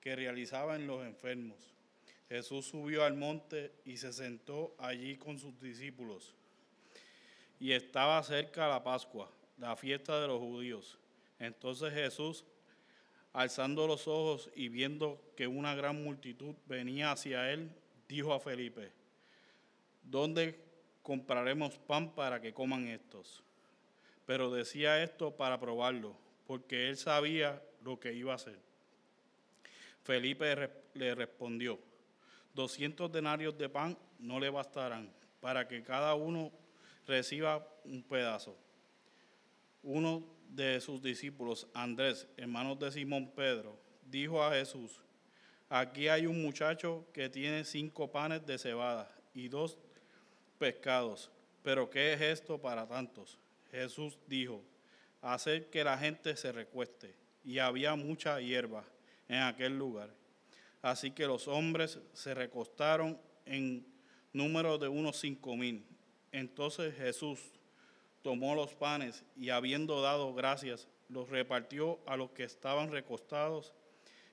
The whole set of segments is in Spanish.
que realizaban los enfermos. Jesús subió al monte y se sentó allí con sus discípulos. Y estaba cerca la Pascua, la fiesta de los judíos. Entonces Jesús, alzando los ojos y viendo que una gran multitud venía hacia él, dijo a Felipe, ¿dónde compraremos pan para que coman estos? Pero decía esto para probarlo, porque él sabía lo que iba a hacer. Felipe le respondió, 200 denarios de pan no le bastarán para que cada uno reciba un pedazo. Uno de sus discípulos, Andrés, hermano de Simón Pedro, dijo a Jesús, aquí hay un muchacho que tiene cinco panes de cebada y dos pescados, pero ¿qué es esto para tantos? Jesús dijo, hacer que la gente se recueste, y había mucha hierba en aquel lugar. Así que los hombres se recostaron en número de unos cinco mil. Entonces Jesús tomó los panes y habiendo dado gracias, los repartió a los que estaban recostados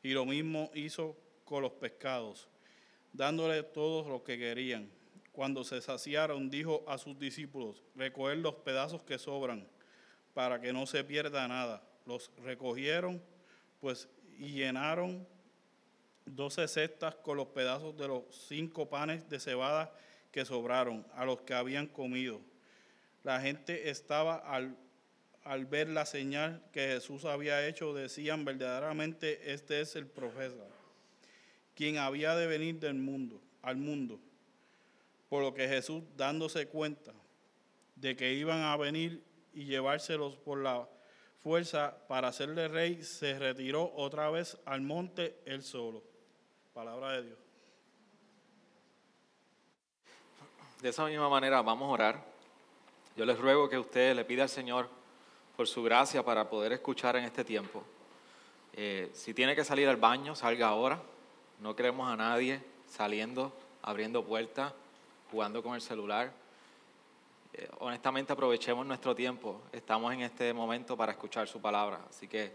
y lo mismo hizo con los pescados, dándole todos lo que querían. Cuando se saciaron, dijo a sus discípulos, recoger los pedazos que sobran, para que no se pierda nada. Los recogieron, pues, y llenaron doce cestas con los pedazos de los cinco panes de cebada que sobraron a los que habían comido. La gente estaba al, al ver la señal que Jesús había hecho, decían verdaderamente, este es el profeta, quien había de venir del mundo, al mundo. Por lo que Jesús, dándose cuenta de que iban a venir y llevárselos por la fuerza para hacerle rey, se retiró otra vez al monte él solo. Palabra de Dios. De esa misma manera vamos a orar. Yo les ruego que usted le pida al Señor por su gracia para poder escuchar en este tiempo. Eh, si tiene que salir al baño, salga ahora. No queremos a nadie saliendo, abriendo puertas, jugando con el celular. Eh, honestamente aprovechemos nuestro tiempo. Estamos en este momento para escuchar su palabra. Así que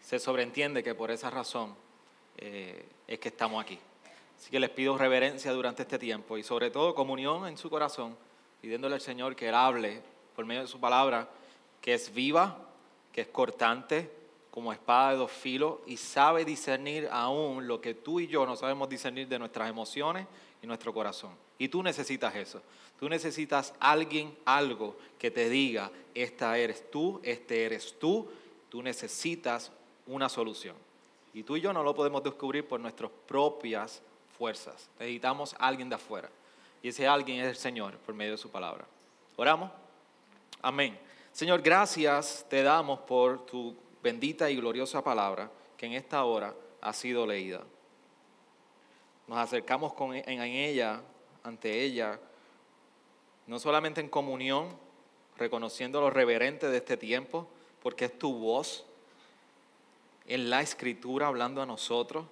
se sobreentiende que por esa razón eh, es que estamos aquí. Así que les pido reverencia durante este tiempo y sobre todo comunión en su corazón, pidiéndole al Señor que Él hable por medio de su palabra, que es viva, que es cortante, como espada de dos filos y sabe discernir aún lo que tú y yo no sabemos discernir de nuestras emociones y nuestro corazón. Y tú necesitas eso. Tú necesitas alguien, algo que te diga, esta eres tú, este eres tú. Tú necesitas una solución. Y tú y yo no lo podemos descubrir por nuestras propias fuerzas. Necesitamos a alguien de afuera. Y ese alguien es el Señor por medio de su palabra. Oramos. Amén. Señor, gracias te damos por tu bendita y gloriosa palabra que en esta hora ha sido leída. Nos acercamos con, en ella, ante ella, no solamente en comunión, reconociendo lo reverente de este tiempo, porque es tu voz en la escritura hablando a nosotros.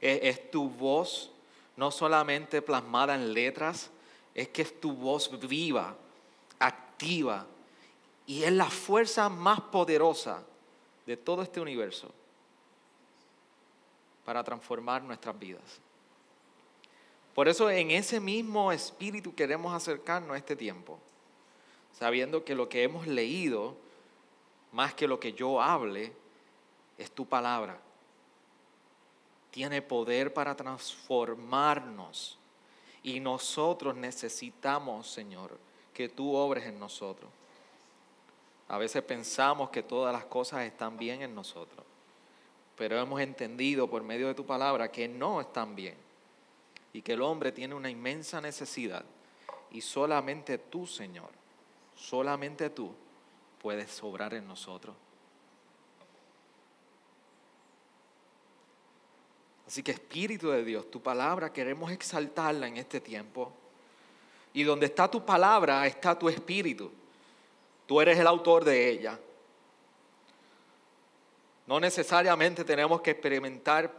Es, tu voz no solamente plasmada en letras, es que es tu voz viva, activa, y es la fuerza más poderosa de todo este universo para transformar nuestras vidas. Por eso en ese mismo espíritu queremos acercarnos a este tiempo, sabiendo que lo que hemos leído, más que lo que yo hable, es tu palabra. Tiene poder para transformarnos. Y nosotros necesitamos, Señor, que tú obres en nosotros. A veces pensamos que todas las cosas están bien en nosotros, pero hemos entendido por medio de tu palabra que no están bien y que el hombre tiene una inmensa necesidad y solamente tú, Señor, solamente tú puedes sobrar en nosotros. Así que Espíritu de Dios, tu palabra queremos exaltarla en este tiempo. Y donde está tu palabra está tu espíritu. Tú eres el autor de ella. No necesariamente tenemos que experimentar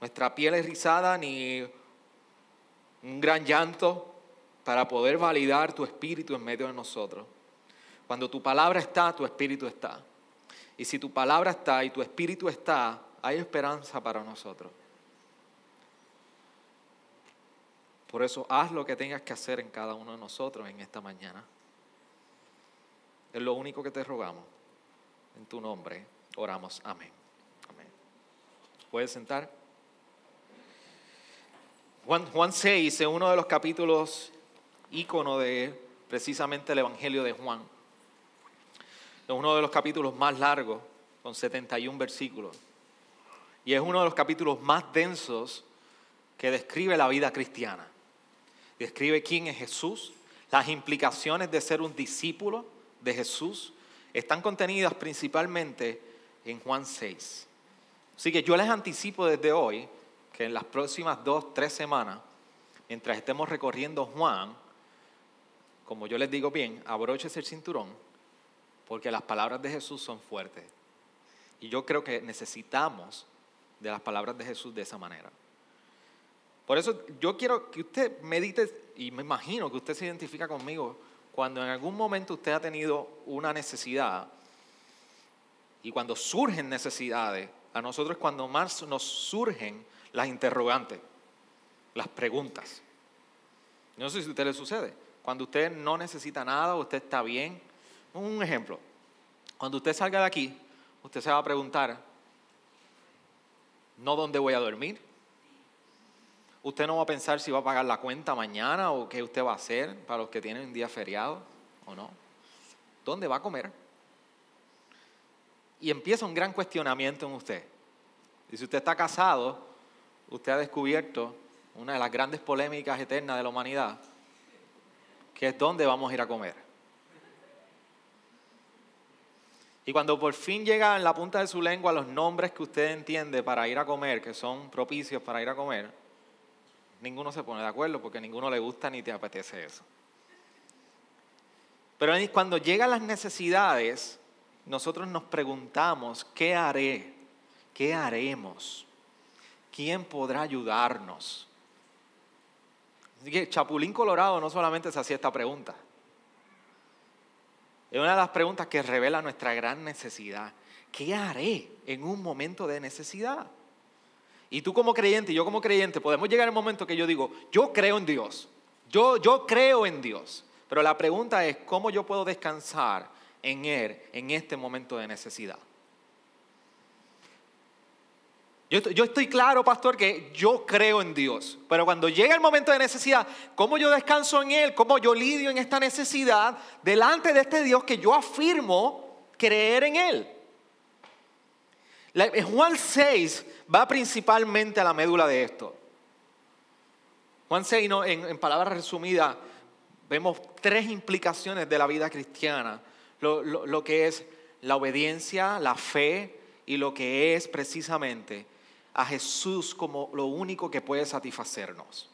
nuestra piel erizada ni un gran llanto para poder validar tu espíritu en medio de nosotros. Cuando tu palabra está, tu espíritu está. Y si tu palabra está y tu espíritu está, hay esperanza para nosotros. Por eso haz lo que tengas que hacer en cada uno de nosotros en esta mañana. Es lo único que te rogamos. En tu nombre oramos. Amén. Amén. ¿Puedes sentar? Juan, Juan 6 es uno de los capítulos ícono de precisamente el Evangelio de Juan. Es uno de los capítulos más largos, con 71 versículos. Y es uno de los capítulos más densos que describe la vida cristiana. Describe quién es Jesús, las implicaciones de ser un discípulo de Jesús. Están contenidas principalmente en Juan 6. Así que yo les anticipo desde hoy que en las próximas dos, tres semanas, mientras estemos recorriendo Juan, como yo les digo bien, abróchese el cinturón, porque las palabras de Jesús son fuertes. Y yo creo que necesitamos de las palabras de Jesús de esa manera. Por eso yo quiero que usted medite, y me imagino que usted se identifica conmigo, cuando en algún momento usted ha tenido una necesidad, y cuando surgen necesidades, a nosotros cuando más nos surgen las interrogantes, las preguntas. No sé si a usted le sucede. Cuando usted no necesita nada, usted está bien. Un ejemplo, cuando usted salga de aquí, usted se va a preguntar, no dónde voy a dormir. Usted no va a pensar si va a pagar la cuenta mañana o qué usted va a hacer para los que tienen un día feriado o no. ¿Dónde va a comer? Y empieza un gran cuestionamiento en usted. Y si usted está casado, usted ha descubierto una de las grandes polémicas eternas de la humanidad, que es dónde vamos a ir a comer. Y cuando por fin llega en la punta de su lengua los nombres que usted entiende para ir a comer, que son propicios para ir a comer, ninguno se pone de acuerdo porque ninguno le gusta ni te apetece eso. Pero cuando llegan las necesidades, nosotros nos preguntamos, ¿qué haré? ¿Qué haremos? ¿Quién podrá ayudarnos? Así que Chapulín Colorado no solamente se hacía esta pregunta. Es una de las preguntas que revela nuestra gran necesidad. ¿Qué haré en un momento de necesidad? Y tú como creyente y yo como creyente podemos llegar al momento que yo digo, yo creo en Dios. Yo, yo creo en Dios. Pero la pregunta es, ¿cómo yo puedo descansar en Él en este momento de necesidad? Yo, estoy claro, pastor, que yo creo en Dios, pero cuando llega el momento de necesidad, ¿cómo yo descanso en Él? ¿Cómo yo lidio en esta necesidad delante de este Dios que yo afirmo creer en Él? Juan 6 va principalmente a la médula de esto. Juan 6, en, palabras resumidas, vemos tres implicaciones de la vida cristiana. lo que es la obediencia, la fe y lo que es precisamente a Jesús como lo único que puede satisfacernos.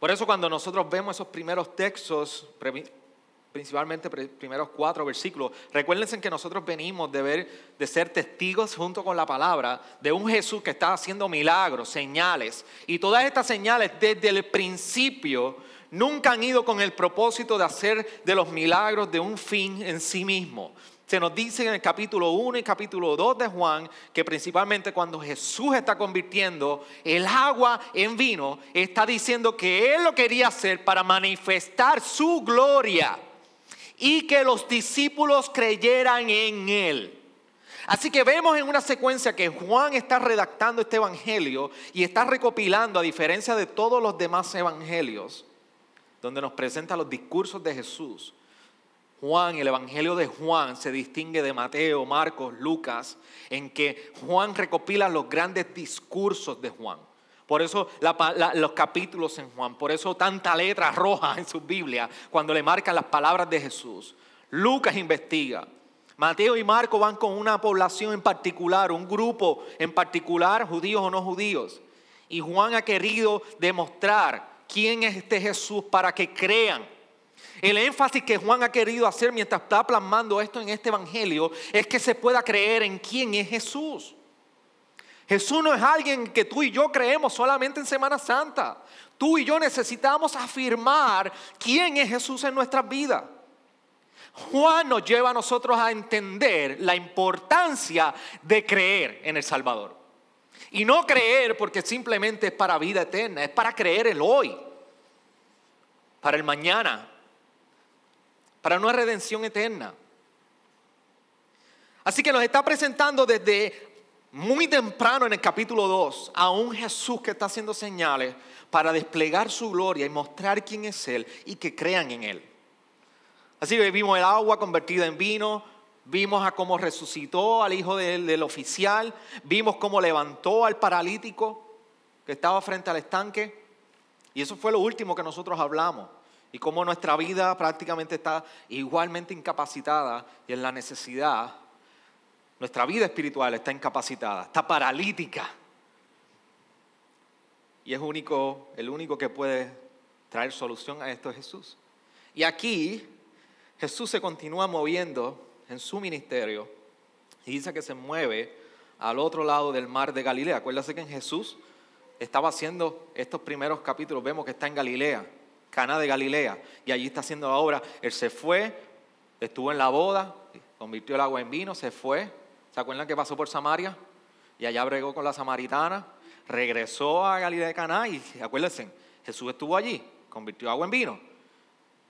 Por eso cuando nosotros vemos esos primeros textos, principalmente primeros cuatro versículos, recuérdense que nosotros venimos de ver, de ser testigos junto con la palabra de un Jesús que está haciendo milagros, señales, y todas estas señales desde el principio nunca han ido con el propósito de hacer de los milagros de un fin en sí mismo, se nos dice en el capítulo 1 y capítulo 2 de Juan que principalmente cuando Jesús está convirtiendo el agua en vino, está diciendo que Él lo quería hacer para manifestar su gloria y que los discípulos creyeran en Él. Así que vemos en una secuencia que Juan está redactando este evangelio y está recopilando, a diferencia de todos los demás evangelios, donde nos presenta los discursos de Jesús Juan, el Evangelio de Juan se distingue de Mateo, Marcos, Lucas, en que Juan recopila los grandes discursos de Juan. Por eso los capítulos en Juan, por eso tanta letra roja en su Biblia cuando le marcan las palabras de Jesús. Lucas investiga. Mateo y Marcos van con una población en particular, un grupo en particular, judíos o no judíos. Y Juan ha querido demostrar quién es este Jesús para que crean el énfasis que Juan ha querido hacer mientras está plasmando esto en este Evangelio es que se pueda creer en quién es Jesús. Jesús no es alguien que tú y yo creemos solamente en Semana Santa. Tú y yo necesitamos afirmar quién es Jesús en nuestras vidas. Juan nos lleva a nosotros a entender la importancia de creer en el Salvador. Y no creer porque simplemente es para vida eterna, es para creer el hoy, para el mañana, para una redención eterna. Así que nos está presentando desde muy temprano en el capítulo 2 a un Jesús que está haciendo señales para desplegar su gloria y mostrar quién es Él y que crean en Él. Así que vimos el agua convertida en vino, vimos a cómo resucitó al hijo del, del oficial, vimos cómo levantó al paralítico que estaba frente al estanque. Y eso fue lo último que nosotros hablamos. Y cómo nuestra vida prácticamente está igualmente incapacitada y en la necesidad nuestra vida espiritual está incapacitada, está paralítica. Y es único, el único que puede traer solución a esto es Jesús. Y aquí Jesús se continúa moviendo en su ministerio y dice que se mueve al otro lado del mar de Galilea. Acuérdate que en Jesús estaba haciendo estos primeros capítulos, vemos que está en Galilea, Cana de Galilea, y allí está haciendo la obra. Él se fue, estuvo en la boda, convirtió el agua en vino, se fue, ¿Se acuerdan que pasó por Samaria? Y allá bregó con la samaritana, regresó a Galilea de Caná y acuérdense, Jesús estuvo allí, convirtió agua en vino.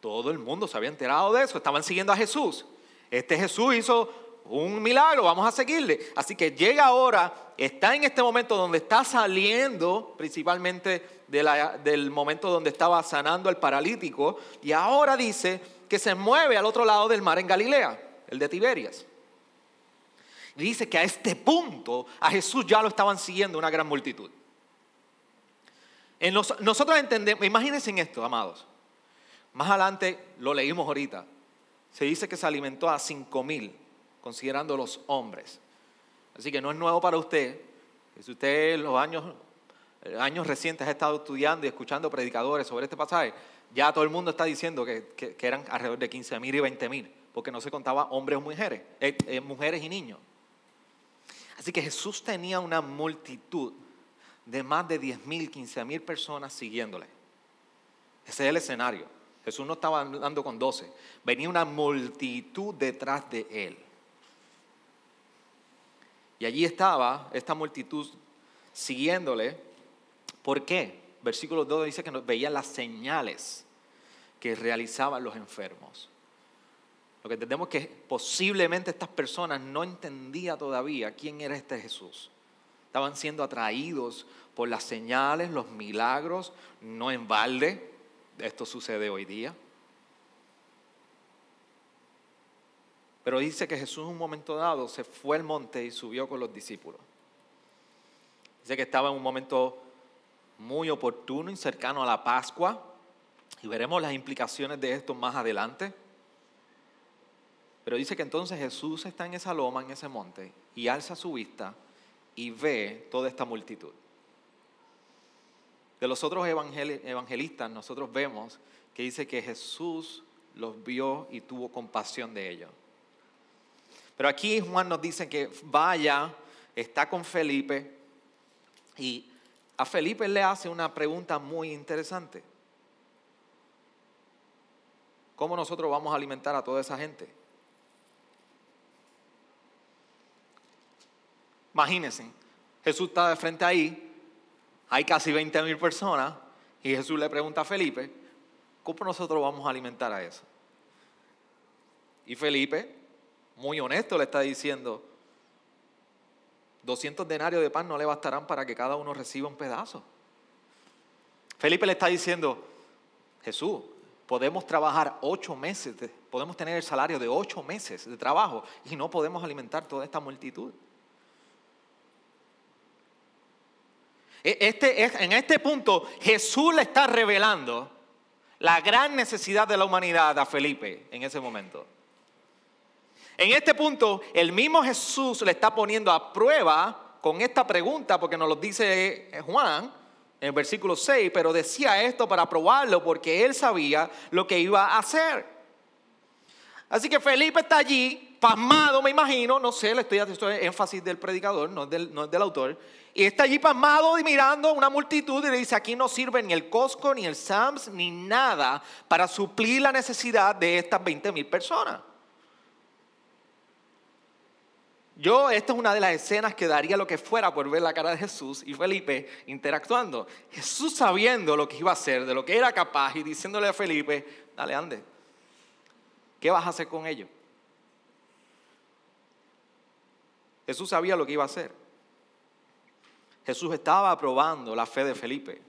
Todo el mundo se había enterado de eso, estaban siguiendo a Jesús. Este Jesús hizo un milagro, vamos a seguirle. Así que llega ahora, está en este momento donde está saliendo principalmente del momento donde estaba sanando al paralítico y ahora dice que se mueve al otro lado del mar en Galilea, el de Tiberias. Y dice que a este punto a Jesús ya lo estaban siguiendo una gran multitud. nosotros entendemos, imagínense en esto, amados. Más adelante lo leímos ahorita. Se dice que se alimentó a cinco mil, considerando los hombres. Así que no es nuevo para usted. Si usted en los años, años recientes ha estado estudiando y escuchando predicadores sobre este pasaje, ya todo el mundo está diciendo que, eran alrededor de 15 mil y 20 mil, porque no se contaba hombres o mujeres, eh, eh, mujeres y niños. Así que Jesús tenía una multitud de más de 10 mil, 15 mil personas siguiéndole. Ese es el escenario. Jesús no estaba andando con 12. Venía una multitud detrás de él. Y allí estaba esta multitud siguiéndole. ¿Por qué? Versículo 2 dice que veía las señales que realizaban los enfermos. Lo que entendemos es que posiblemente estas personas no entendían todavía quién era este Jesús. Estaban siendo atraídos por las señales, los milagros, no en balde. Esto sucede hoy día. Pero dice que Jesús en un momento dado se fue al monte y subió con los discípulos. Dice que estaba en un momento muy oportuno y cercano a la Pascua. Y veremos las implicaciones de esto más adelante. Pero dice que entonces Jesús está en esa loma, en ese monte, y alza su vista y ve toda esta multitud. De los otros evangelistas nosotros vemos que dice que Jesús los vio y tuvo compasión de ellos. Pero aquí Juan nos dice que vaya, está con Felipe y a Felipe le hace una pregunta muy interesante. ¿Cómo nosotros vamos a alimentar a toda esa gente? Imagínense, Jesús está de frente ahí, hay casi 20 mil personas, y Jesús le pregunta a Felipe, ¿cómo nosotros vamos a alimentar a eso? Y Felipe, muy honesto, le está diciendo, 200 denarios de pan no le bastarán para que cada uno reciba un pedazo. Felipe le está diciendo, Jesús, podemos trabajar ocho meses, podemos tener el salario de ocho meses de trabajo y no podemos alimentar toda esta multitud. E, este, en este punto Jesús le está revelando la gran necesidad de la humanidad a Felipe en ese momento. En este punto, el mismo Jesús le está poniendo a prueba con esta pregunta, porque nos lo dice Juan en el versículo 6, pero decía esto para probarlo porque él sabía lo que iba a hacer. Así que Felipe está allí, pasmado, me imagino, no sé, le estoy haciendo énfasis del predicador, no del, del autor y está allí pasmado y mirando una multitud y le dice, aquí no sirve ni el Costco, ni el Sams, ni nada para suplir la necesidad de estas 20 mil personas. Yo, esta es una de las escenas que daría lo que fuera por ver la cara de Jesús y Felipe interactuando. Jesús sabiendo lo que iba a hacer, de lo que era capaz y diciéndole a Felipe, dale, ande. ¿Qué vas a hacer con ellos? Jesús sabía lo que iba a hacer. Jesús estaba aprobando la fe de Felipe.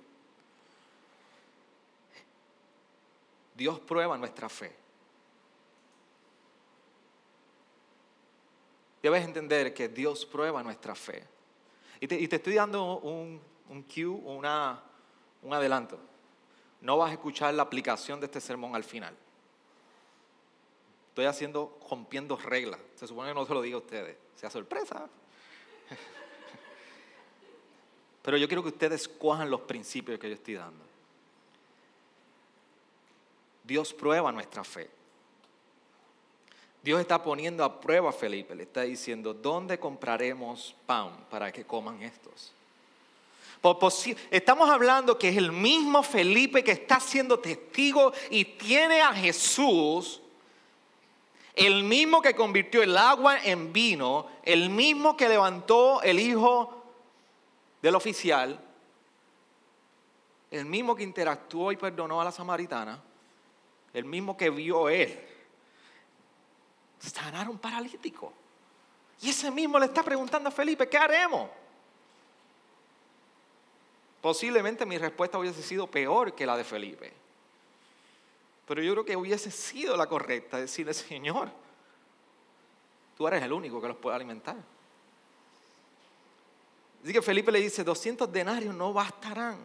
Dios prueba nuestra fe. Debes entender que Dios prueba nuestra fe. Y te, estoy dando un, un cue, una, un adelanto. No vas a escuchar la aplicación de este sermón al final. Estoy haciendo, rompiendo reglas. Se supone que no se lo diga a ustedes. Sea sorpresa. Pero yo quiero que ustedes cojan los principios que yo estoy dando. Dios prueba nuestra fe. Dios está poniendo a prueba a Felipe. Le está diciendo, ¿dónde compraremos pan para que coman estos? Estamos hablando que es el mismo Felipe que está siendo testigo y tiene a Jesús el mismo que convirtió el agua en vino, el mismo que levantó el hijo del oficial, el mismo que interactuó y perdonó a la samaritana, el mismo que vio él sanar un paralítico. Y ese mismo le está preguntando a Felipe, ¿qué haremos? Posiblemente mi respuesta hubiese sido peor que la de Felipe. Pero yo creo que hubiese sido la correcta, decirle, Señor, tú eres el único que los puede alimentar. Así que Felipe le dice, 200 denarios no bastarán.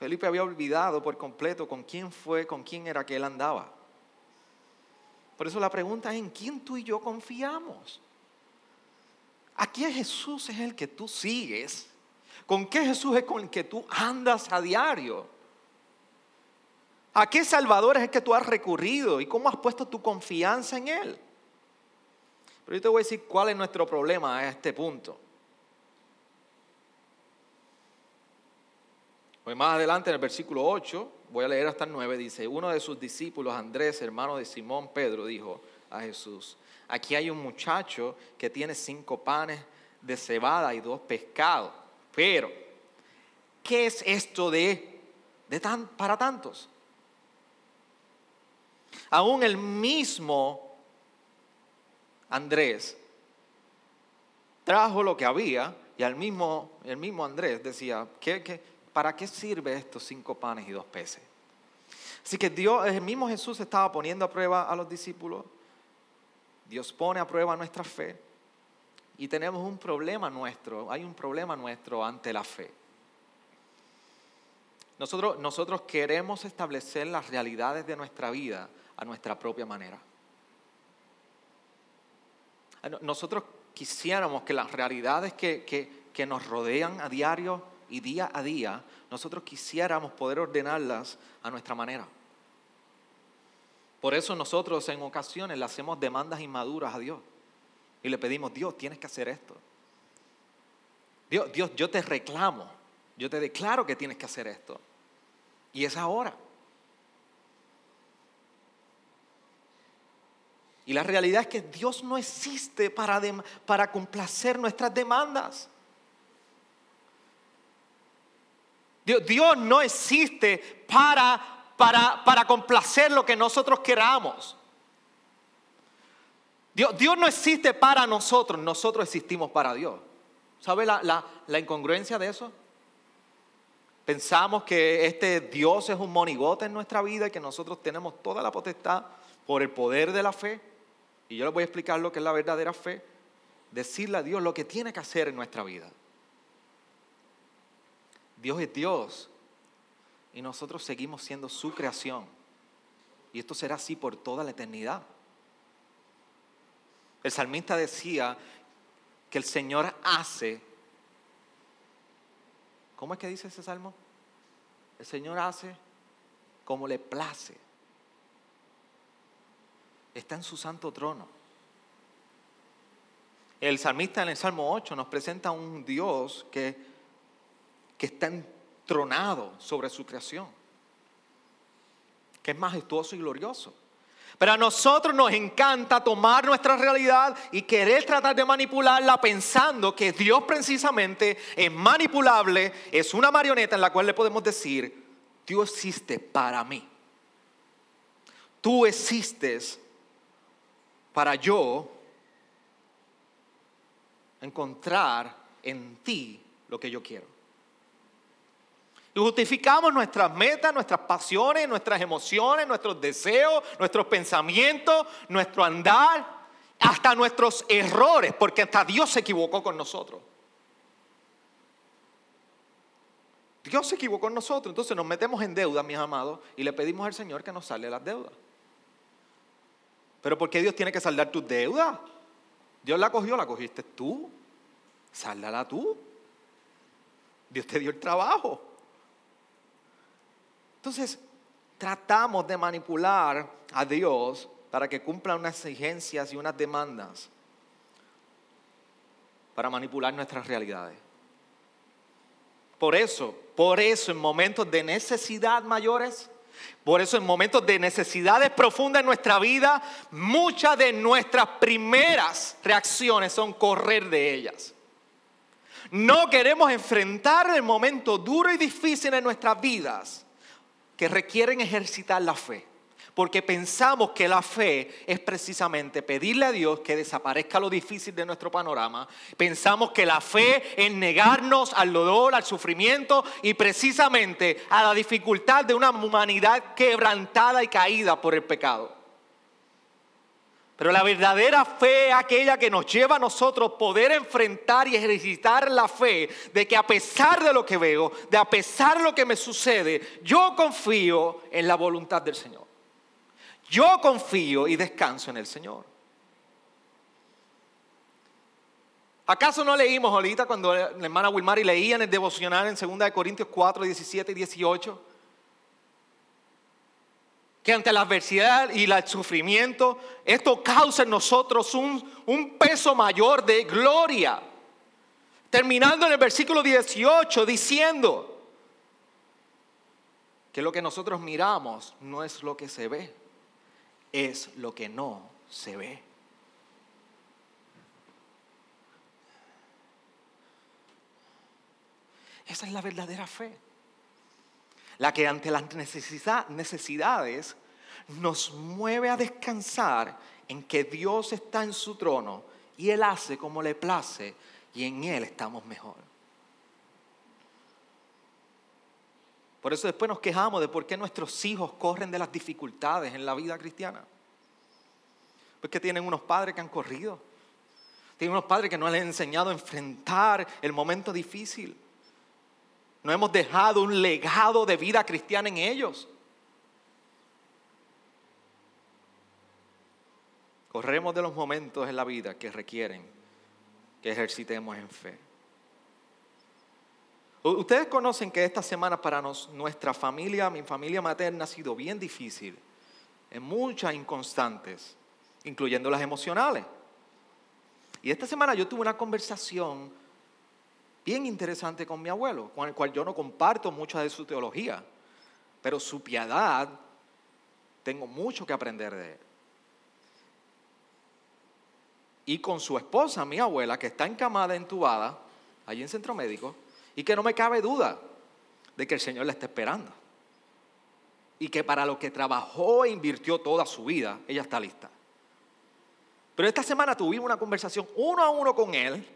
Felipe había olvidado por completo con quién fue, con quién era que él andaba. Por eso la pregunta es, ¿en quién tú y yo confiamos? ¿A quién Jesús es el que tú sigues? ¿Con qué Jesús es con el que tú andas a diario? ¿A qué Salvador es el que tú has recurrido y cómo has puesto tu confianza en Él? Pero yo te voy a decir cuál es nuestro problema a este punto. Pues más adelante en el versículo 8, voy a leer hasta el 9, dice, uno de sus discípulos, Andrés, hermano de Simón Pedro, dijo a Jesús, aquí hay un muchacho que tiene cinco panes de cebada y dos pescados, pero, ¿qué es esto de, de tan, para tantos? Aún el mismo Andrés trajo lo que había y al mismo, el mismo Andrés decía, para qué sirve estos cinco panes y dos peces? Así que Dios, el mismo Jesús estaba poniendo a prueba a los discípulos. Dios pone a prueba nuestra fe. Y tenemos un problema nuestro, hay un problema nuestro ante la fe. Nosotros, nosotros queremos establecer las realidades de nuestra vida a nuestra propia manera. Nosotros quisiéramos que las realidades que, que, nos rodean a diario y día a día, nosotros quisiéramos poder ordenarlas a nuestra manera. Por eso nosotros en ocasiones le hacemos demandas inmaduras a Dios y le pedimos, Dios, tienes que hacer esto. Dios, Dios, yo te reclamo, yo te declaro que tienes que hacer esto. Y es ahora. Y la realidad es que Dios no existe para, para complacer nuestras demandas. Dios, Dios no existe para, para, para, complacer lo que nosotros queramos. Dios, Dios, no existe para nosotros, nosotros existimos para Dios. ¿Sabe la, la, la incongruencia de eso? Pensamos que este Dios es un monigote en nuestra vida y que nosotros tenemos toda la potestad por el poder de la fe. Y yo les voy a explicar lo que es la verdadera fe. Decirle a Dios lo que tiene que hacer en nuestra vida. Dios es Dios y nosotros seguimos siendo su creación. Y esto será así por toda la eternidad. El salmista decía que el Señor hace. ¿Cómo es que dice ese salmo? El Señor hace como le place está en su santo trono. El salmista en el Salmo 8 nos presenta un Dios que, que está entronado sobre su creación, que es majestuoso y glorioso. Pero a nosotros nos encanta tomar nuestra realidad y querer tratar de manipularla pensando que Dios precisamente es manipulable, es una marioneta en la cual le podemos decir, Dios existe para mí. Tú existes para yo encontrar en ti lo que yo quiero. Justificamos nuestras metas, nuestras pasiones, nuestras emociones, nuestros deseos, nuestros pensamientos, nuestro andar, hasta nuestros errores, porque hasta Dios se equivocó con nosotros. Dios se equivocó con nosotros, entonces nos metemos en deuda, mis amados, y le pedimos al Señor que nos salve las deudas. Pero ¿por qué Dios tiene que saldar tus deudas? Dios la cogió, la cogiste tú. Sáldala tú. Dios te dio el trabajo. Entonces, tratamos de manipular a Dios para que cumpla unas exigencias y unas demandas para manipular nuestras realidades. Por eso, por eso en momentos de necesidad mayores, por eso en momentos de necesidades profundas en nuestra vida, muchas de nuestras primeras reacciones son correr de ellas. No queremos enfrentar el momento duro y difícil en nuestras vidas que requieren ejercitar la fe. Porque pensamos que la fe es precisamente pedirle a Dios que desaparezca lo difícil de nuestro panorama. Pensamos que la fe es negarnos al dolor, al sufrimiento y precisamente a la dificultad de una humanidad quebrantada y caída por el pecado. Pero la verdadera fe es aquella que nos lleva a nosotros poder enfrentar y ejercitar la fe de que a pesar de lo que veo, de a pesar de lo que me sucede, yo confío en la voluntad del Señor. Yo confío y descanso en el Señor. ¿Acaso no leímos ahorita cuando la hermana Wilmary leía en el devocional en 2 Corintios 4, 17 y 18? Que ante la adversidad y el sufrimiento, esto causa en nosotros un, un peso mayor de gloria. Terminando en el versículo 18 diciendo que lo que nosotros miramos no es lo que se ve, es lo que no se ve. Esa es la verdadera fe la que ante las necesidades nos mueve a descansar en que Dios está en su trono y Él hace como le place y en Él estamos mejor. Por eso después nos quejamos de por qué nuestros hijos corren de las dificultades en la vida cristiana. Porque tienen unos padres que han corrido. Tienen unos padres que no les han enseñado a enfrentar el momento difícil. No hemos dejado un legado de vida cristiana en ellos. Corremos de los momentos en la vida que requieren que ejercitemos en fe. Ustedes conocen que esta semana para nuestra familia, mi familia materna, ha sido bien difícil, en muchas inconstantes, incluyendo las emocionales. Y esta semana yo tuve una conversación bien interesante con mi abuelo, con el cual yo no comparto mucha de su teología, pero su piedad tengo mucho que aprender de él. Y con su esposa, mi abuela, que está encamada, entubada, allí en centro médico, y que no me cabe duda de que el Señor la está esperando. Y que para lo que trabajó e invirtió toda su vida, ella está lista. Pero esta semana tuvimos una conversación uno a uno con él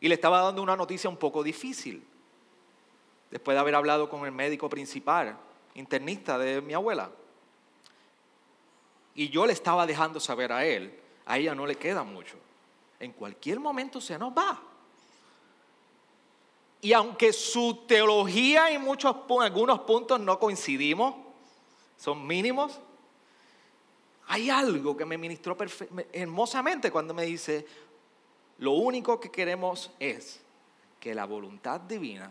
y le estaba dando una noticia un poco difícil. Después de haber hablado con el médico principal, internista de mi abuela. Y yo le estaba dejando saber a él, a ella no le queda mucho. En cualquier momento se nos va. Y aunque su teología en muchos algunos puntos no coincidimos, son mínimos, hay algo que me ministró hermosamente cuando me dice, lo único que queremos es que la voluntad divina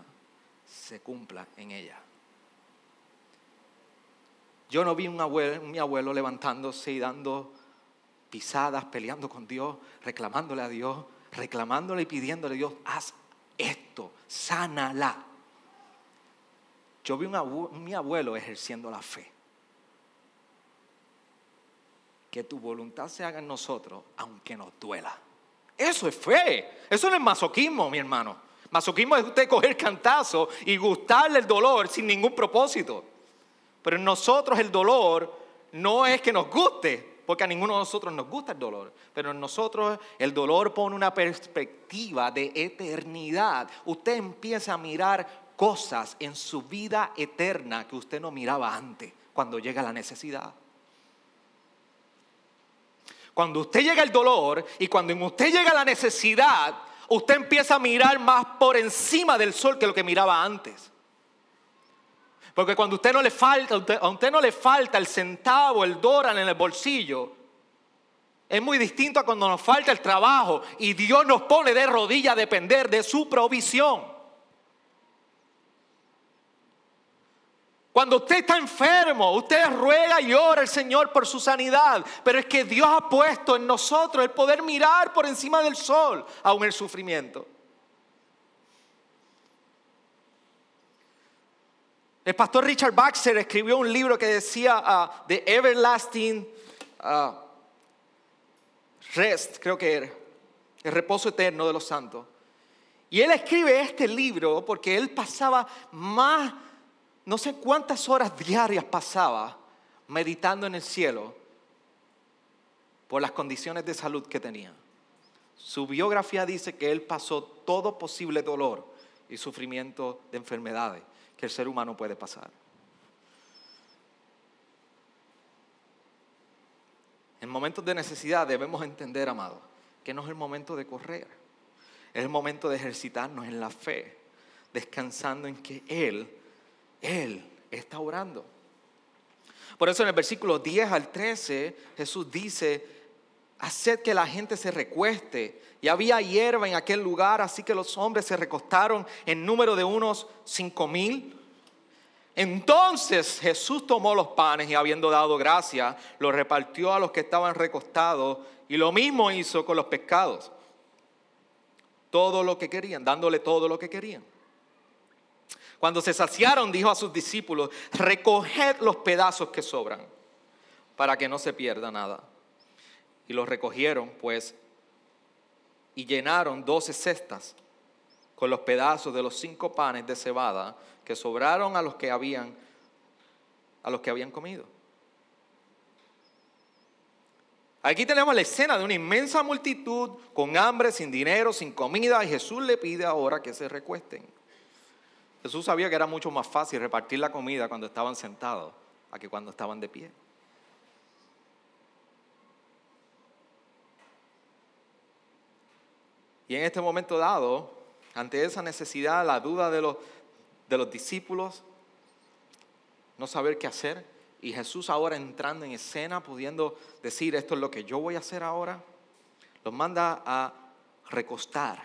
se cumpla en ella. Yo no vi un abuelo, mi abuelo levantándose y dando pisadas, peleando con Dios, reclamándole a Dios, reclamándole y pidiéndole a Dios, haz esto, sánala. Yo vi a mi abuelo ejerciendo la fe. que tu voluntad se haga en nosotros, aunque nos duela. Eso es fe. Eso no es masoquismo, mi hermano. Masoquismo es usted coger cantazo y gustarle el dolor sin ningún propósito. Pero en nosotros el dolor no es que nos guste, porque a ninguno de nosotros nos gusta el dolor. Pero en nosotros el dolor pone una perspectiva de eternidad. Usted empieza a mirar cosas en su vida eterna que usted no miraba antes, cuando llega la necesidad. Cuando usted llega el dolor y cuando usted llega la necesidad, usted empieza a mirar más por encima del sol que lo que miraba antes. Porque cuando usted no le falta, a usted no le falta el centavo, el dólar en el bolsillo, es muy distinto a cuando nos falta el trabajo y Dios nos pone de rodillas a depender de su provisión. Cuando usted está enfermo, usted ruega y ora al Señor por su sanidad, pero es que Dios ha puesto en nosotros el poder mirar por encima del sol, aún el sufrimiento. El pastor Richard Baxter escribió un libro que decía uh, The Everlasting uh, Rest, creo que era, el reposo eterno de los santos. Y él escribe este libro porque él pasaba más no sé cuántas horas diarias pasaba meditando en el cielo por las condiciones de salud que tenía. Su biografía dice que él pasó todo posible dolor y sufrimiento de enfermedades que el ser humano puede pasar. En momentos de necesidad debemos entender, amado, que no es el momento de correr, es el momento de ejercitarnos en la fe, descansando en que Él él está orando. Por eso en el versículo 10 al 13 Jesús dice, haced que la gente se recueste. Y había hierba en aquel lugar, así que los hombres se recostaron en número de unos cinco mil. Entonces Jesús tomó los panes y habiendo dado gracia, los repartió a los que estaban recostados y lo mismo hizo con los pescados. Todo lo que querían, dándole todo lo que querían. Cuando se saciaron, dijo a sus discípulos, recoged los pedazos que sobran, para que no se pierda nada. Y los recogieron, pues, y llenaron doce cestas con los pedazos de los cinco panes de cebada que sobraron a los que habían, a los que habían comido. Aquí tenemos la escena de una inmensa multitud con hambre, sin dinero, sin comida, y Jesús le pide ahora que se recuesten. Jesús sabía que era mucho más fácil repartir la comida cuando estaban sentados a que cuando estaban de pie. Y en este momento dado, ante esa necesidad, la duda de los, de los discípulos, no saber qué hacer, y Jesús ahora entrando en escena, pudiendo decir, esto es lo que yo voy a hacer ahora, los manda a recostar,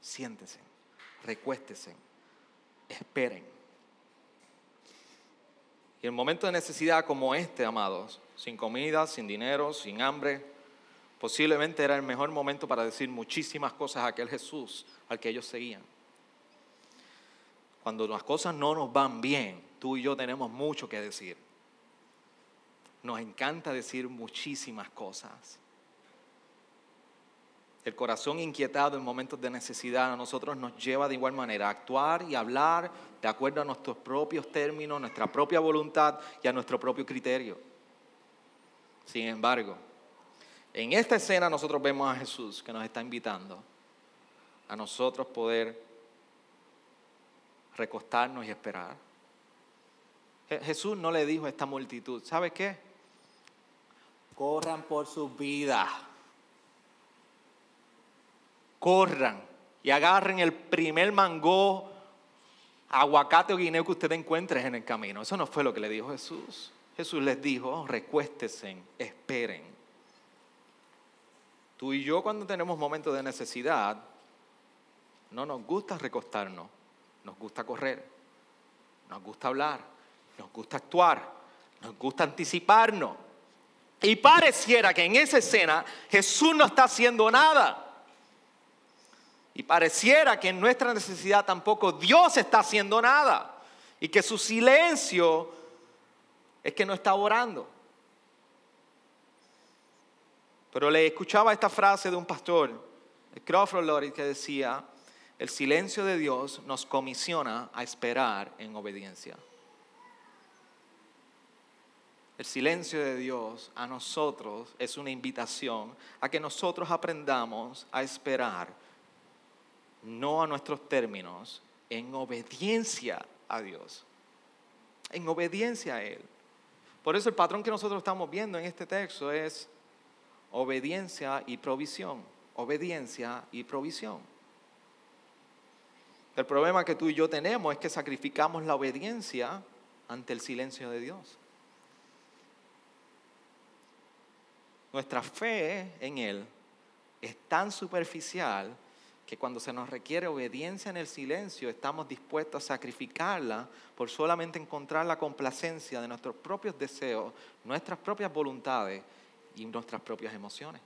siéntese, recuéstese esperen. Y en momentos de necesidad como este, amados, sin comida, sin dinero, sin hambre, posiblemente era el mejor momento para decir muchísimas cosas a aquel Jesús al que ellos seguían. Cuando las cosas no nos van bien, tú y yo tenemos mucho que decir. Nos encanta decir muchísimas cosas. El corazón inquietado en momentos de necesidad a nosotros nos lleva de igual manera a actuar y hablar de acuerdo a nuestros propios términos, nuestra propia voluntad y a nuestro propio criterio. Sin embargo, en esta escena nosotros vemos a Jesús que nos está invitando a nosotros poder recostarnos y esperar. Jesús no le dijo a esta multitud, ¿sabe qué? Corran por sus vidas corran y agarren el primer mango, aguacate o guineo que usted encuentre en el camino. Eso no fue lo que le dijo Jesús. Jesús les dijo, recuéstese, esperen. Tú y yo cuando tenemos momentos de necesidad, no nos gusta recostarnos, nos gusta correr, nos gusta hablar, nos gusta actuar, nos gusta anticiparnos. Y pareciera que en esa escena Jesús no está haciendo nada. Y pareciera que en nuestra necesidad tampoco Dios está haciendo nada. Y que su silencio es que no está orando. Pero le escuchaba esta frase de un pastor, Crawford Lori, que decía, el silencio de Dios nos comisiona a esperar en obediencia. El silencio de Dios a nosotros es una invitación a que nosotros aprendamos a esperar, no a nuestros términos, en obediencia a Dios, en obediencia a Él. Por eso el patrón que nosotros estamos viendo en este texto es obediencia y provisión, obediencia y provisión. El problema que tú y yo tenemos es que sacrificamos la obediencia ante el silencio de Dios. Nuestra fe en Él es tan superficial que cuando se nos requiere obediencia en el silencio, estamos dispuestos a sacrificarla por solamente encontrar la complacencia de nuestros propios deseos, nuestras propias voluntades y nuestras propias emociones.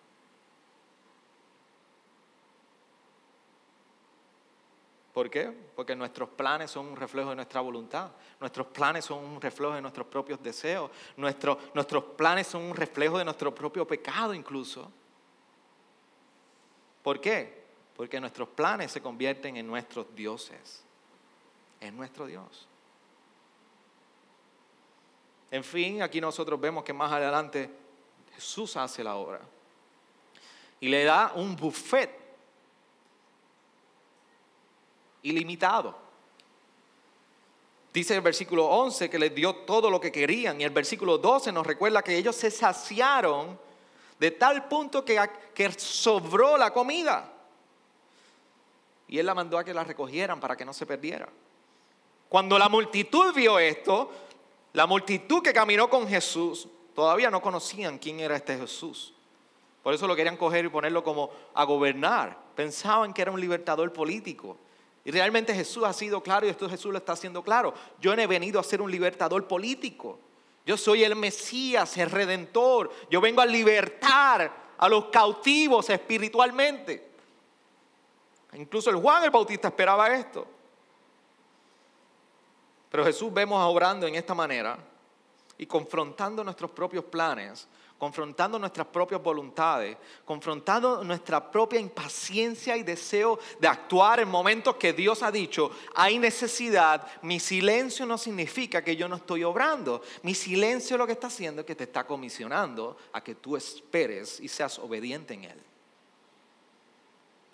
¿Por qué? Porque nuestros planes son un reflejo de nuestra voluntad. Nuestros planes son un reflejo de nuestros propios deseos. nuestros planes son un reflejo de nuestro propio pecado incluso. ¿Por qué? Porque nuestros planes se convierten en nuestros dioses. En nuestro Dios. En fin, aquí nosotros vemos que más adelante Jesús hace la obra. Y le da un buffet ilimitado. Dice el versículo 11 que les dio todo lo que querían y el versículo 12 nos recuerda que ellos se saciaron de tal punto que sobró la comida. Y él la mandó a que la recogieran para que no se perdiera. Cuando la multitud vio esto, la multitud que caminó con Jesús, todavía no conocían quién era este Jesús. Por eso lo querían coger y ponerlo como a gobernar. Pensaban que era un libertador político. Y realmente Jesús ha sido claro y esto Jesús lo está haciendo claro. Yo no he venido a ser un libertador político. Yo soy el Mesías, el Redentor. Yo vengo a libertar a los cautivos espiritualmente. Incluso el Juan el Bautista esperaba esto. Pero Jesús vemos obrando en esta manera y confrontando nuestros propios planes confrontando nuestras propias voluntades, confrontando nuestra propia impaciencia y deseo de actuar en momentos que Dios ha dicho, hay necesidad, mi silencio no significa que yo no estoy obrando, mi silencio lo que está haciendo es que te está comisionando a que tú esperes y seas obediente en Él.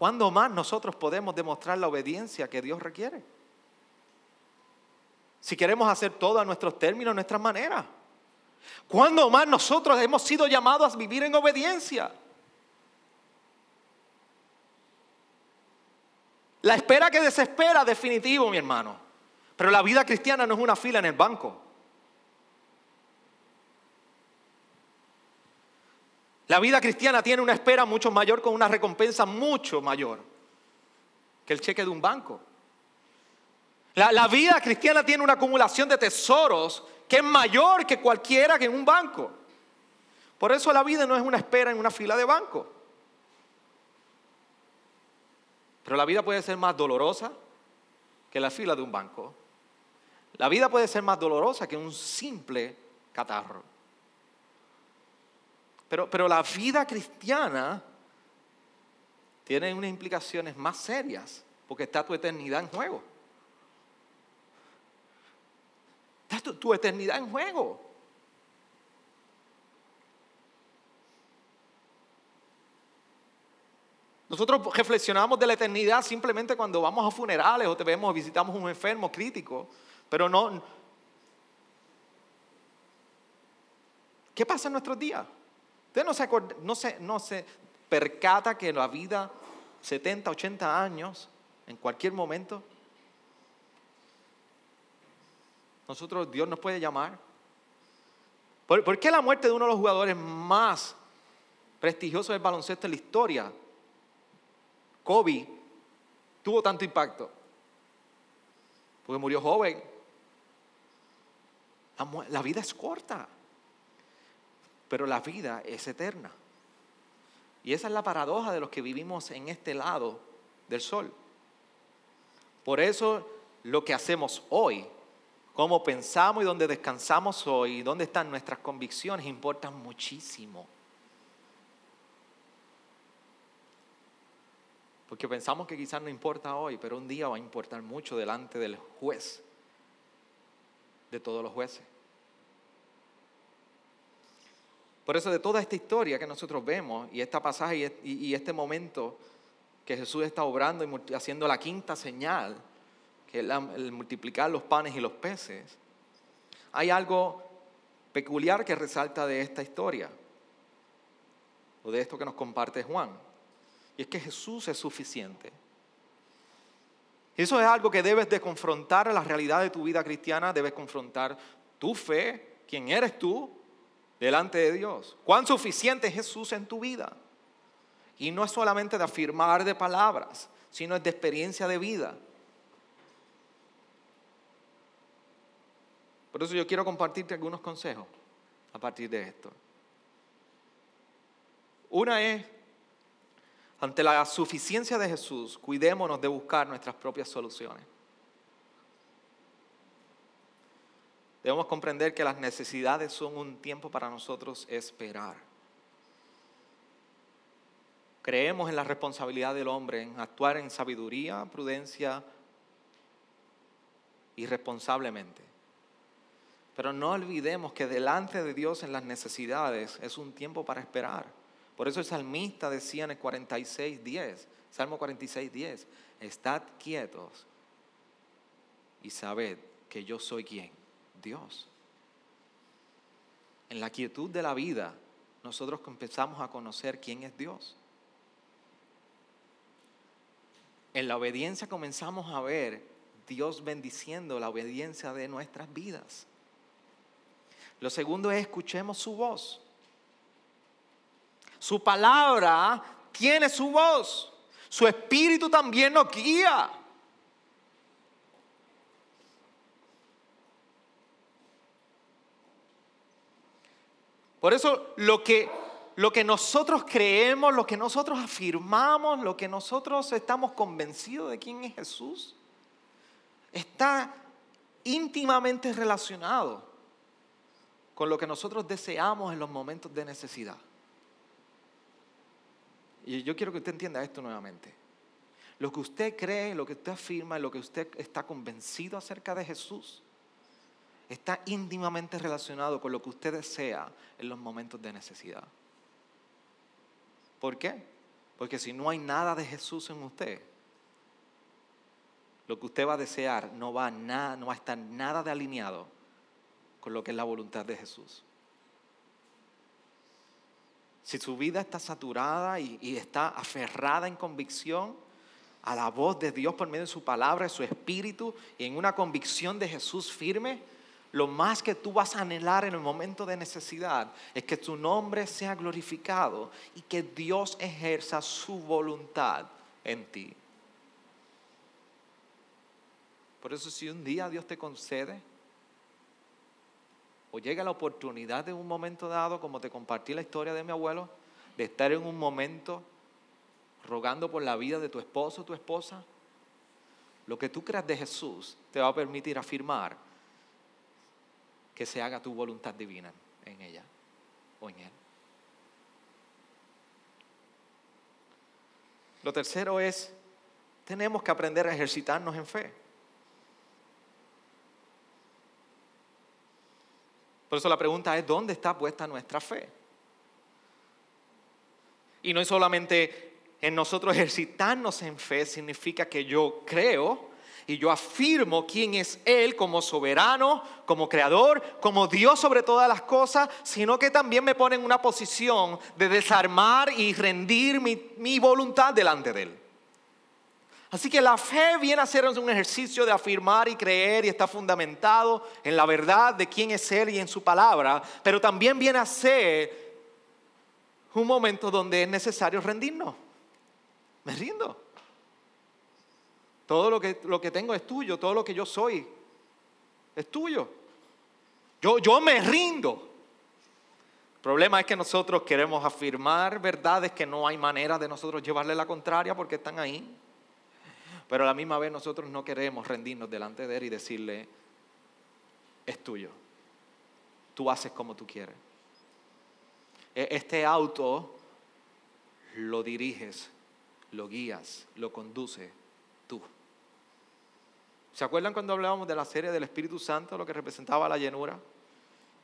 ¿Cuándo más nosotros podemos demostrar la obediencia que Dios requiere? Si queremos hacer todo a nuestros términos, a nuestras maneras. ¿Cuándo más nosotros hemos sido llamados a vivir en obediencia? La espera que desespera, definitivo, mi hermano. Pero la vida cristiana no es una fila en el banco. La vida cristiana tiene una espera mucho mayor con una recompensa mucho mayor que el cheque de un banco. La, vida cristiana tiene una acumulación de tesoros que es mayor que cualquiera que en un banco. Por eso la vida no es una espera en una fila de banco. Pero la vida puede ser más dolorosa que la fila de un banco. La vida puede ser más dolorosa que un simple catarro. Pero, pero la vida cristiana tiene unas implicaciones más serias, porque está tu eternidad en juego. Está tu, eternidad en juego. Nosotros reflexionamos de la eternidad simplemente cuando vamos a funerales o te vemos, visitamos un enfermo crítico, pero no. ¿Qué pasa en nuestros días? Usted no se, no, se, no se percata que la vida, 70, 80 años, en cualquier momento, nosotros, Dios nos puede llamar. ¿Por, qué la muerte de uno de los jugadores más prestigiosos del baloncesto en la historia, Kobe, tuvo tanto impacto? Porque murió joven. la vida es corta, pero la vida es eterna. Y esa es la paradoja de los que vivimos en este lado del sol. Por eso lo que hacemos hoy, cómo pensamos y dónde descansamos hoy, y dónde están nuestras convicciones, importan muchísimo. Porque pensamos que quizás no importa hoy, pero un día va a importar mucho delante del juez, de todos los jueces. Por eso de toda esta historia que nosotros vemos y esta pasaje y este momento que Jesús está obrando y haciendo la quinta señal, que es el multiplicar los panes y los peces, hay algo peculiar que resalta de esta historia, o de esto que nos comparte Juan, y es que Jesús es suficiente. Eso es algo que debes de confrontar a la realidad de tu vida cristiana, debes confrontar tu fe, quién eres tú, delante de Dios. ¿Cuán suficiente es Jesús en tu vida? Y no es solamente de afirmar de palabras, sino es de experiencia de vida. Por eso yo quiero compartirte algunos consejos a partir de esto. Una es, ante la suficiencia de Jesús, cuidémonos de buscar nuestras propias soluciones. Debemos comprender que las necesidades son un tiempo para nosotros esperar. Creemos en la responsabilidad del hombre en actuar en sabiduría, prudencia y responsablemente. Pero no olvidemos que delante de Dios en las necesidades es un tiempo para esperar. Por eso el salmista decía en el 46, 10, Salmo 46, 10, estad quietos y sabed que yo soy quien Dios. En la quietud de la vida, nosotros empezamos a conocer quién es Dios. En la obediencia comenzamos a ver Dios bendiciendo la obediencia de nuestras vidas. Lo segundo es escuchemos su voz. Su palabra tiene su voz. Su espíritu también nos guía. Por eso lo que, lo que nosotros creemos, lo que nosotros afirmamos, lo que nosotros estamos convencidos de quién es Jesús, está íntimamente relacionado con lo que nosotros deseamos en los momentos de necesidad. Y yo quiero que usted entienda esto nuevamente. Lo que usted cree, lo que usted afirma, lo que usted está convencido acerca de Jesús, está íntimamente relacionado con lo que usted desea en los momentos de necesidad. ¿Por qué? Porque si no hay nada de Jesús en usted, lo que usted va a desear no va, nada, no va a estar nada de alineado con lo que es la voluntad de Jesús. Si su vida está saturada y, y, está aferrada en convicción a la voz de Dios por medio de su palabra, de su espíritu y en una convicción de Jesús firme, lo más que tú vas a anhelar en el momento de necesidad es que tu nombre sea glorificado y que Dios ejerza su voluntad en ti. Por eso si un día Dios te concede o llega la oportunidad de un momento dado, como te compartí la historia de mi abuelo, de estar en un momento rogando por la vida de tu esposo o tu esposa, lo que tú creas de Jesús te va a permitir afirmar que se haga tu voluntad divina en ella o en él. Lo tercero es, tenemos que aprender a ejercitarnos en fe. Por eso la pregunta es, ¿dónde está puesta nuestra fe? Y no es solamente en nosotros ejercitarnos en fe, significa que yo creo, y yo afirmo quién es Él como soberano, como creador, como Dios sobre todas las cosas, sino que también me pone en una posición de desarmar y rendir mi, voluntad delante de Él. Así que la fe viene a ser un ejercicio de afirmar y creer y está fundamentado en la verdad de quién es Él y en su palabra, pero también viene a ser un momento donde es necesario rendirnos. Me rindo. Todo lo que, lo que tengo es tuyo, todo lo que yo soy es tuyo. Yo, yo me rindo. El problema es que nosotros queremos afirmar verdades que no hay manera de nosotros llevarle la contraria porque están ahí. Pero a la misma vez nosotros no queremos rendirnos delante de Él y decirle, es tuyo. Tú haces como tú quieres. E, este auto lo diriges lo guías, lo conduce tú. ¿Se acuerdan cuando hablábamos de la serie del Espíritu Santo, lo que representaba la llenura?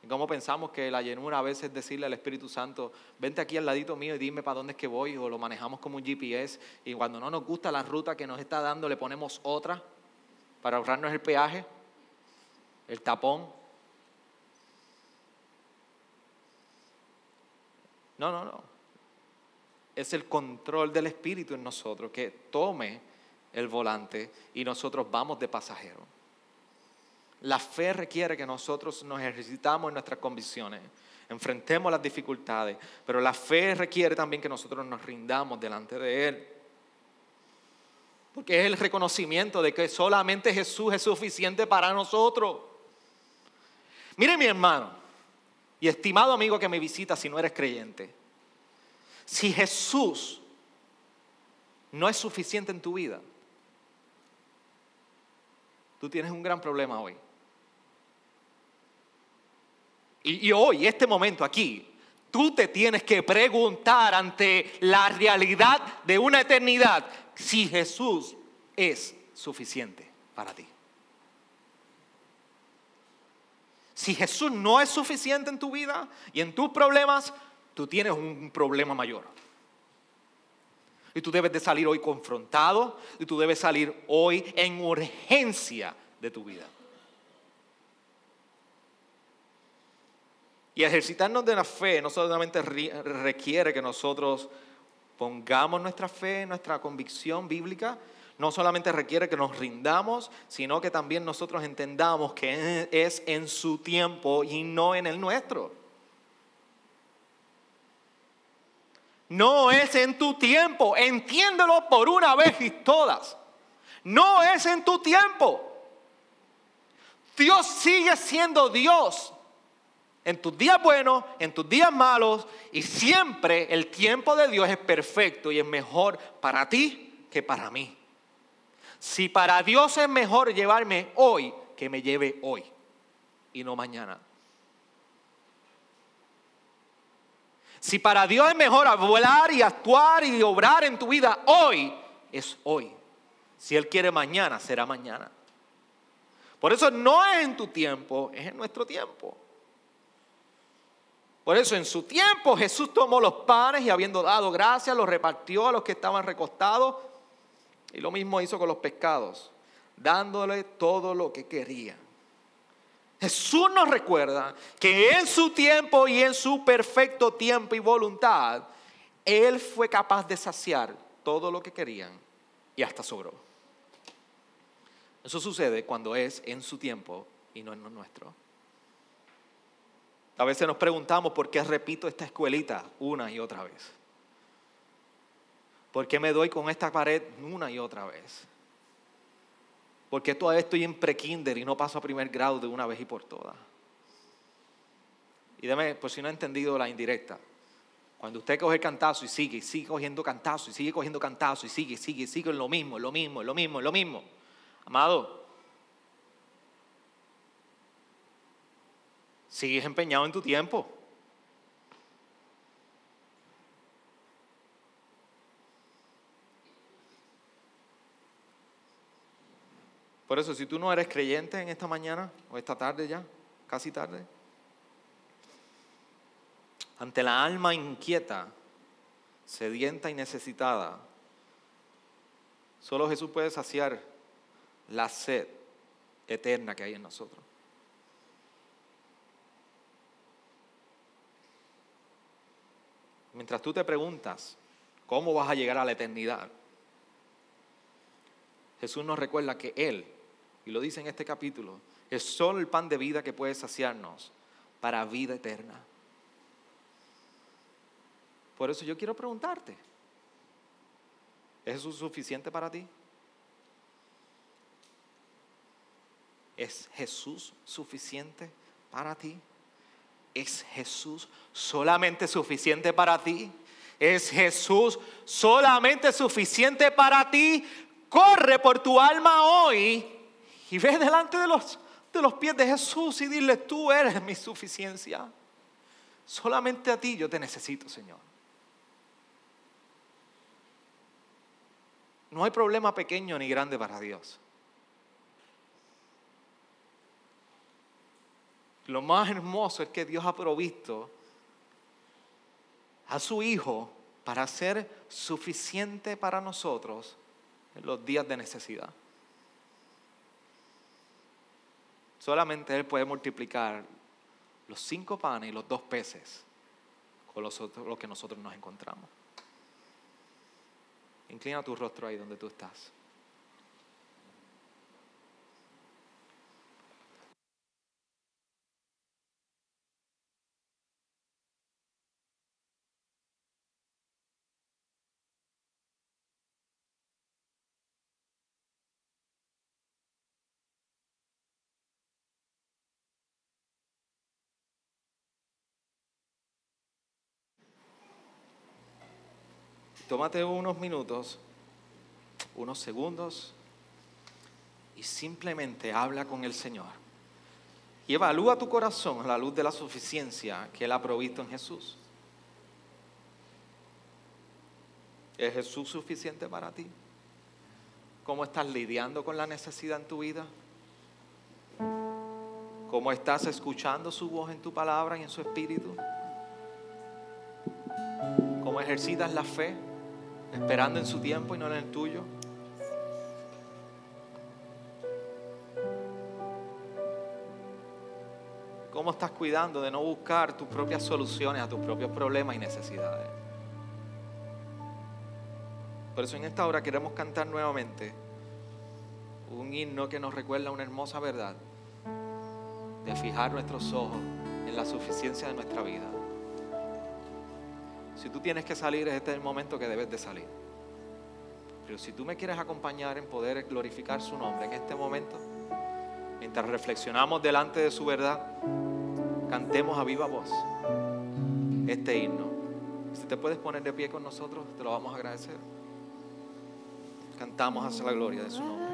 Y cómo pensamos que la llenura a veces es decirle al Espíritu Santo, vente aquí al ladito mío y dime para dónde es que voy, o lo manejamos como un GPS, y cuando no nos gusta la ruta que nos está dando, le ponemos otra para ahorrarnos el peaje, el tapón. No, no, no. Es el control del Espíritu en nosotros que tome el volante y nosotros vamos de pasajero. La fe requiere que nosotros nos ejercitamos en nuestras convicciones, enfrentemos las dificultades, pero la fe requiere también que nosotros nos rindamos delante de Él. Porque es el reconocimiento de que solamente Jesús es suficiente para nosotros. Mire mi hermano y estimado amigo que me visita si no eres creyente, si Jesús no es suficiente en tu vida, tú tienes un gran problema hoy. Y, hoy, este momento aquí, tú te tienes que preguntar ante la realidad de una eternidad si Jesús es suficiente para ti. Si Jesús no es suficiente en tu vida y en tus problemas, tú tienes un problema mayor. Y tú debes de salir hoy confrontado y tú debes salir hoy en urgencia de tu vida. Y ejercitarnos de la fe no solamente requiere que nosotros pongamos nuestra fe, nuestra convicción bíblica, no solamente requiere que nos rindamos, sino que también nosotros entendamos que es en su tiempo y no en el nuestro. No es en tu tiempo, entiéndelo por una vez y todas. No es en tu tiempo. Dios sigue siendo Dios en tus días buenos, en tus días malos, y siempre el tiempo de Dios es perfecto y es mejor para ti que para mí. Si para Dios es mejor llevarme hoy, que me lleve hoy y no mañana. Si para Dios es mejor hablar y actuar y obrar en tu vida hoy, es hoy. Si Él quiere mañana, será mañana. Por eso no es en tu tiempo, es en nuestro tiempo. Por eso en su tiempo Jesús tomó los panes y habiendo dado gracias, los repartió a los que estaban recostados. Y lo mismo hizo con los pescados, dándole todo lo que quería. Jesús nos recuerda que en su tiempo y en su perfecto tiempo y voluntad, Él fue capaz de saciar todo lo que querían y hasta sobró. Eso sucede cuando es en su tiempo y no en nuestro. A veces nos preguntamos por qué repito esta escuelita una y otra vez. ¿Por qué me doy con esta pared una y otra vez? ¿Por qué todavía estoy en pre-kinder y no paso a primer grado de una vez y por todas? Y deme, por si no ha entendido la indirecta. Cuando usted coge cantazo y sigue, y sigue cogiendo cantazo, y sigue cogiendo cantazo, y sigue, sigue, sigue en lo mismo, en lo mismo, en lo mismo, en lo mismo. Amado, sigues empeñado en tu tiempo. Por eso, si tú no eres creyente en esta mañana o esta tarde ya, casi tarde, ante la alma inquieta, sedienta y necesitada, solo Jesús puede saciar la sed eterna que hay en nosotros. Mientras tú te preguntas, ¿cómo vas a llegar a la eternidad? Jesús nos recuerda que Él, y lo dice en este capítulo, es solo el pan de vida que puede saciarnos para vida eterna. Por eso yo quiero preguntarte, ¿es Jesús suficiente para ti? ¿Es Jesús suficiente para ti? ¿Es Jesús solamente suficiente para ti? ¿Es Jesús solamente suficiente para ti? Corre por tu alma hoy y ve delante de los, de los pies de Jesús y dile, tú eres mi suficiencia. Solamente a ti yo te necesito, Señor. No hay problema pequeño ni grande para Dios. Lo más hermoso es que Dios ha provisto a su Hijo para ser suficiente para nosotros en los días de necesidad. Solamente Él puede multiplicar los cinco panes y los dos peces con los otros- lo que nosotros nos encontramos. Inclina tu rostro ahí donde tú estás. Tómate unos minutos, unos segundos y simplemente habla con el Señor. Y evalúa tu corazón a la luz de la suficiencia que Él ha provisto en Jesús. ¿Es Jesús suficiente para ti? ¿Cómo estás lidiando con la necesidad en tu vida? ¿Cómo estás escuchando su voz en tu palabra y en su espíritu? ¿Cómo ejercitas la fe? Esperando en su tiempo y no en el tuyo. ¿Cómo estás cuidando de no buscar tus propias soluciones a tus propios problemas y necesidades? Por eso en esta hora queremos cantar nuevamente un himno que nos recuerda una hermosa verdad de fijar nuestros ojos en la suficiencia de nuestra vida. Si tú tienes que salir, este es el momento que debes de salir. Pero si tú me quieres acompañar en poder glorificar su nombre en este momento, mientras reflexionamos delante de su verdad, cantemos a viva voz este himno. Si te puedes poner de pie con nosotros, te lo vamos a agradecer. Cantamos hacia la gloria de su nombre.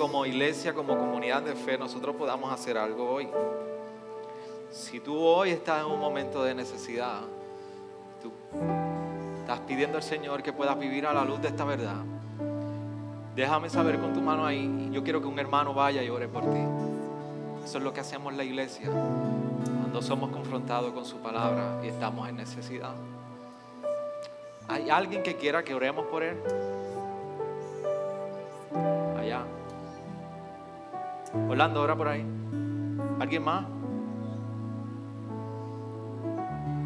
Como iglesia, como comunidad de fe, nosotros podamos hacer algo hoy. Si tú hoy estás en un momento de necesidad, tú estás pidiendo al Señor que puedas vivir a la luz de esta verdad, déjame saber con tu mano ahí. Yo quiero que un hermano vaya y ore por ti. Eso es lo que hacemos en la iglesia cuando somos confrontados con su palabra y estamos en necesidad. ¿Hay alguien que quiera que oremos por él? Allá. Orlando, ora por ahí. ¿Alguien más?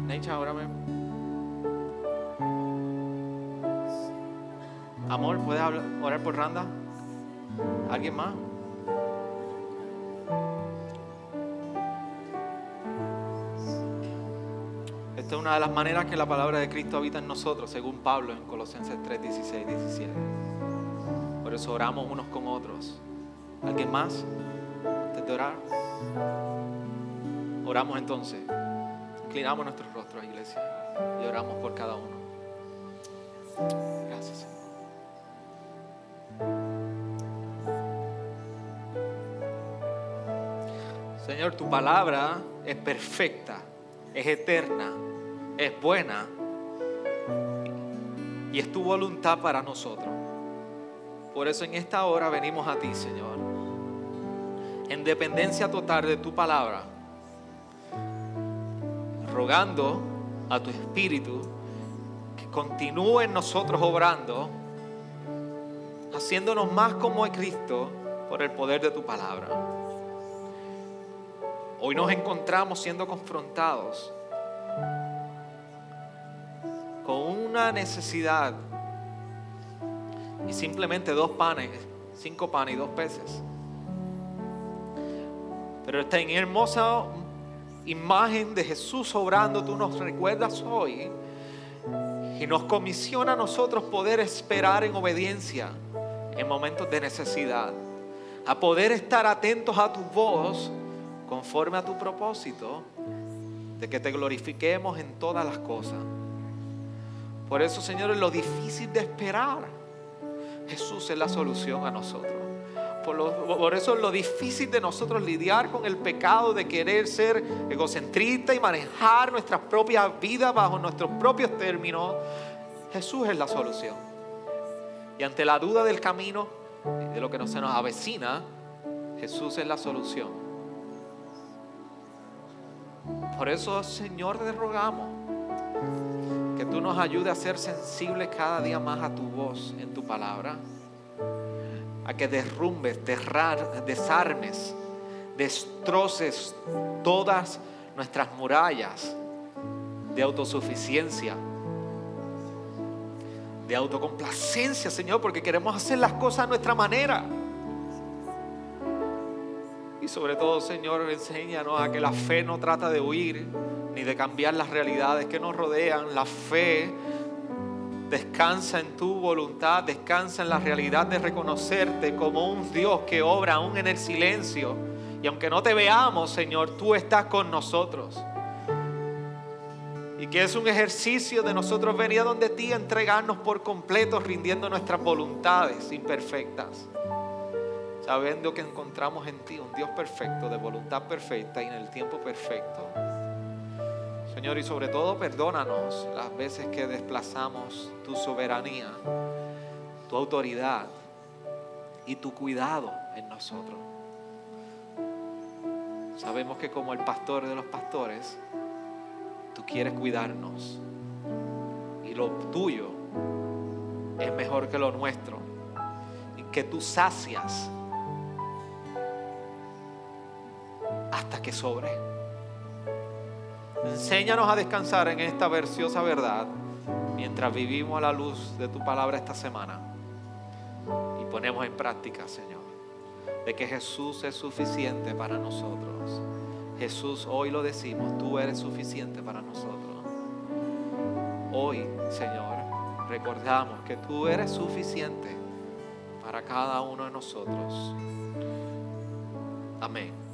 Necha, órame. Amor, ¿puedes orar por Randa? ¿Alguien más? Esta es una de las maneras que la palabra de Cristo habita en nosotros, según Pablo en Colosenses 3, 16, 17. Por eso oramos unos con otros. ¿Alguien más? Antes de orar. Oramos entonces. Inclinamos nuestros rostros, iglesia, y oramos por cada uno. Gracias, Señor. Señor, tu palabra es perfecta, es eterna, es buena y es tu voluntad para nosotros. Por eso en esta hora venimos a ti, Señor, en dependencia total de tu palabra, rogando a tu Espíritu que continúe en nosotros obrando, haciéndonos más como Cristo por el poder de tu palabra. Hoy nos encontramos siendo confrontados con una necesidad y simplemente dos panes, cinco panes y dos peces. Pero esta hermosa imagen de Jesús obrando, tú nos recuerdas hoy y nos comisiona a nosotros poder esperar en obediencia en momentos de necesidad, a poder estar atentos a tu voz conforme a tu propósito de que te glorifiquemos en todas las cosas. Por eso, Señor, en lo difícil de esperar, Jesús es la solución a nosotros. Por, eso es lo difícil de nosotros lidiar con el pecado de querer ser egocentrista y manejar nuestras propias vidas bajo nuestros propios términos. Jesús es la solución. Y ante la duda del camino, de lo que no se nos avecina, Jesús es la solución. Por eso, Señor, te rogamos que tú nos ayudes a ser sensibles cada día más a tu voz en tu palabra, a que derrumbes, desarmes, destroces todas nuestras murallas de autosuficiencia, de autocomplacencia, Señor, porque queremos hacer las cosas a nuestra manera. Y sobre todo, Señor, enséñanos a que la fe no trata de huir ni de cambiar las realidades que nos rodean. La fe descansa en tu voluntad, descansa en la realidad de reconocerte como un Dios que obra aún en el silencio. Y aunque no te veamos, Señor, tú estás con nosotros. Y que es un ejercicio de nosotros venir a donde ti, entregarnos por completo, rindiendo nuestras voluntades imperfectas sabiendo que encontramos en ti un Dios perfecto, de voluntad perfecta y en el tiempo perfecto. Señor, y sobre todo perdónanos las veces que desplazamos tu soberanía, tu autoridad y tu cuidado en nosotros. Sabemos que como el pastor de los pastores, tú quieres cuidarnos y lo tuyo es mejor que lo nuestro y que tú sacias hasta que sobre. Enséñanos a descansar en esta preciosa verdad mientras vivimos a la luz de tu palabra esta semana y ponemos en práctica, Señor, de que Jesús es suficiente para nosotros. Jesús, hoy lo decimos, tú eres suficiente para nosotros. Hoy, Señor, recordamos que tú eres suficiente para cada uno de nosotros. Amén.